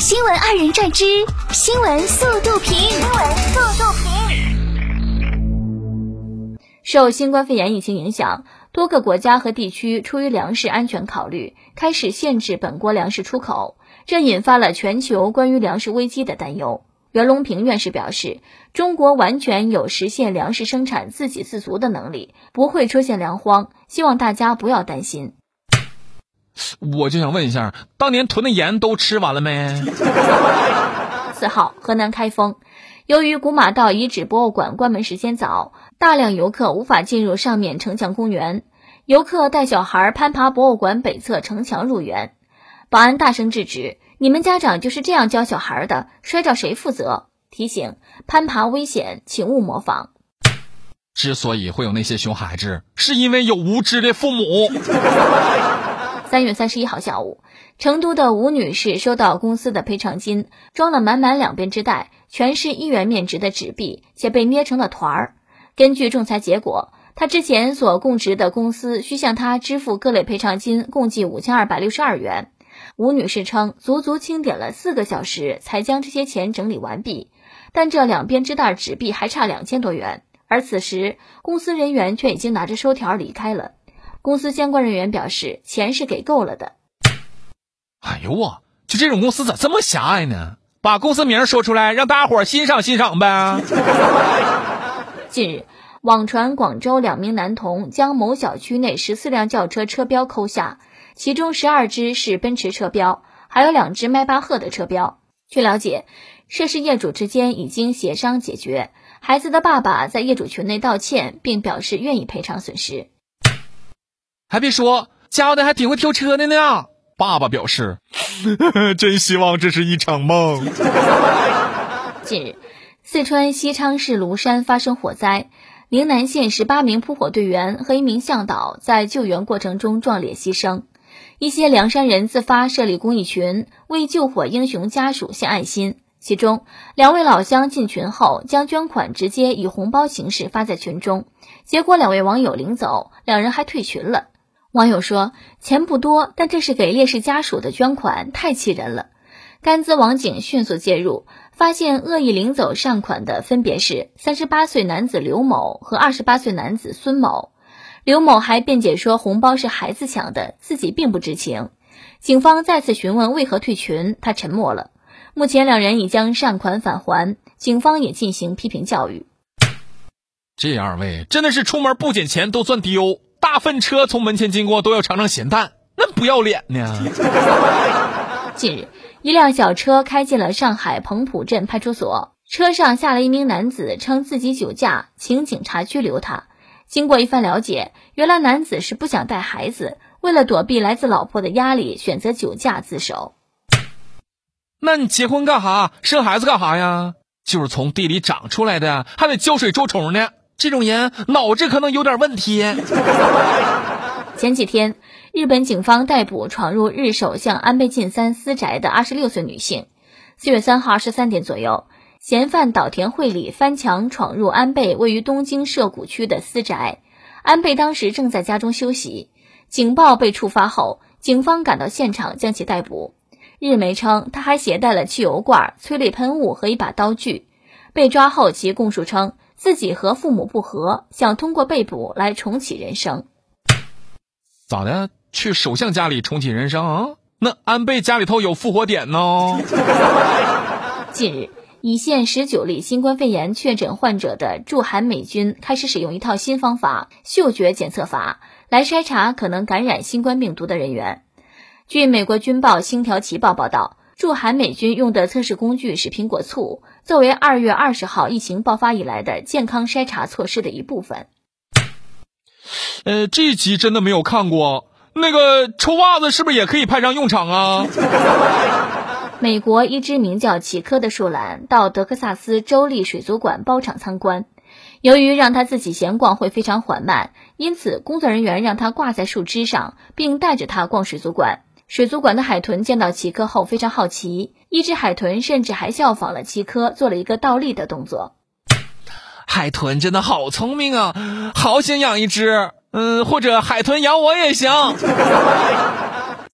新闻二人转之新闻速度评。新闻速度评。受新冠肺炎疫情影响，多个国家和地区出于粮食安全考虑，开始限制本国粮食出口，这引发了全球关于粮食危机的担忧。袁隆平院士表示，中国完全有实现粮食生产自给自足的能力，不会出现粮荒，希望大家不要担心。我就想问一下，当年囤的盐都吃完了没？四号，河南开封，由于古马道遗址博物馆关门时间早，大量游客无法进入上面城墙公园。游客带小孩攀爬博物馆北侧城墙入园，保安大声制止：“你们家长就是这样教小孩的，摔着谁负责？”提醒：攀爬危险，请勿模仿。之所以会有那些熊孩子，是因为有无知的父母。三月三十一号下午，成都的吴女士收到公司的赔偿金，装了满满两编织袋，全是一元面值的纸币，且被捏成了团儿。根据仲裁结果，她之前所供职的公司需向她支付各类赔偿金，共计五千二百六十二元。吴女士称，足足清点了四个小时才将这些钱整理完毕，但这两编织袋纸币还差两千多元，而此时公司人员却已经拿着收条离开了。公司相关人员表示，钱是给够了的。哎呦我，就这种公司咋这么狭隘呢？把公司名说出来，让大伙欣赏欣赏呗。近日，网传广州两名男童将某小区内十四辆轿车车标抠下，其中十二只是奔驰车标，还有两只迈巴赫的车标。据了解，涉事业主之间已经协商解决，孩子的爸爸在业主群内道歉，并表示愿意赔偿损失。还别说，家的还挺会挑车的呢。爸爸表示，真希望这是一场梦。近日，四川西昌市芦山发生火灾，宁南县十八名扑火队员和一名向导在救援过程中壮烈牺牲。一些凉山人自发设立公益群，为救火英雄家属献爱心。其中，两位老乡进群后，将捐款直接以红包形式发在群中，结果两位网友领走，两人还退群了。网友说：“钱不多，但这是给烈士家属的捐款，太气人了。”甘孜网警迅速介入，发现恶意领走善款的分别是三十八岁男子刘某和二十八岁男子孙某。刘某还辩解说红包是孩子抢的，自己并不知情。警方再次询问为何退群，他沉默了。目前两人已将善款返还，警方也进行批评教育。这二位真的是出门不捡钱都算丢。大粪车从门前经过都要尝尝咸淡，那不要脸呢！近日，一辆小车开进了上海彭浦镇派出所，车上下了一名男子，称自己酒驾，请警察拘留他。经过一番了解，原来男子是不想带孩子，为了躲避来自老婆的压力，选择酒驾自首。那你结婚干哈？生孩子干哈呀？就是从地里长出来的，还得浇水捉虫呢。这种人脑子可能有点问题。前几天，日本警方逮捕闯入日首相安倍晋三私宅的二十六岁女性。四月三号二十三点左右，嫌犯岛田惠里翻墙闯入安倍位于东京涉谷区的私宅，安倍当时正在家中休息。警报被触发后，警方赶到现场将其逮捕。日媒称，他还携带了汽油罐、催泪喷雾和一把刀具。被抓后，其供述称。自己和父母不和，想通过被捕来重启人生。咋的？去首相家里重启人生？啊？那安倍家里头有复活点呢？近日，已现十九例新冠肺炎确诊患者的驻韩美军开始使用一套新方法——嗅觉检测法，来筛查可能感染新冠病毒的人员。据美国军报《星条旗报》报道。驻韩美军用的测试工具是苹果醋，作为二月二十号疫情爆发以来的健康筛查措施的一部分。呃，这集真的没有看过。那个臭袜子是不是也可以派上用场啊？美国一只名叫奇科的树懒到德克萨斯州立水族馆包场参观，由于让它自己闲逛会非常缓慢，因此工作人员让它挂在树枝上，并带着它逛水族馆。水族馆的海豚见到奇科后非常好奇，一只海豚甚至还效仿了奇科，做了一个倒立的动作。海豚真的好聪明啊，好想养一只，嗯，或者海豚养我也行。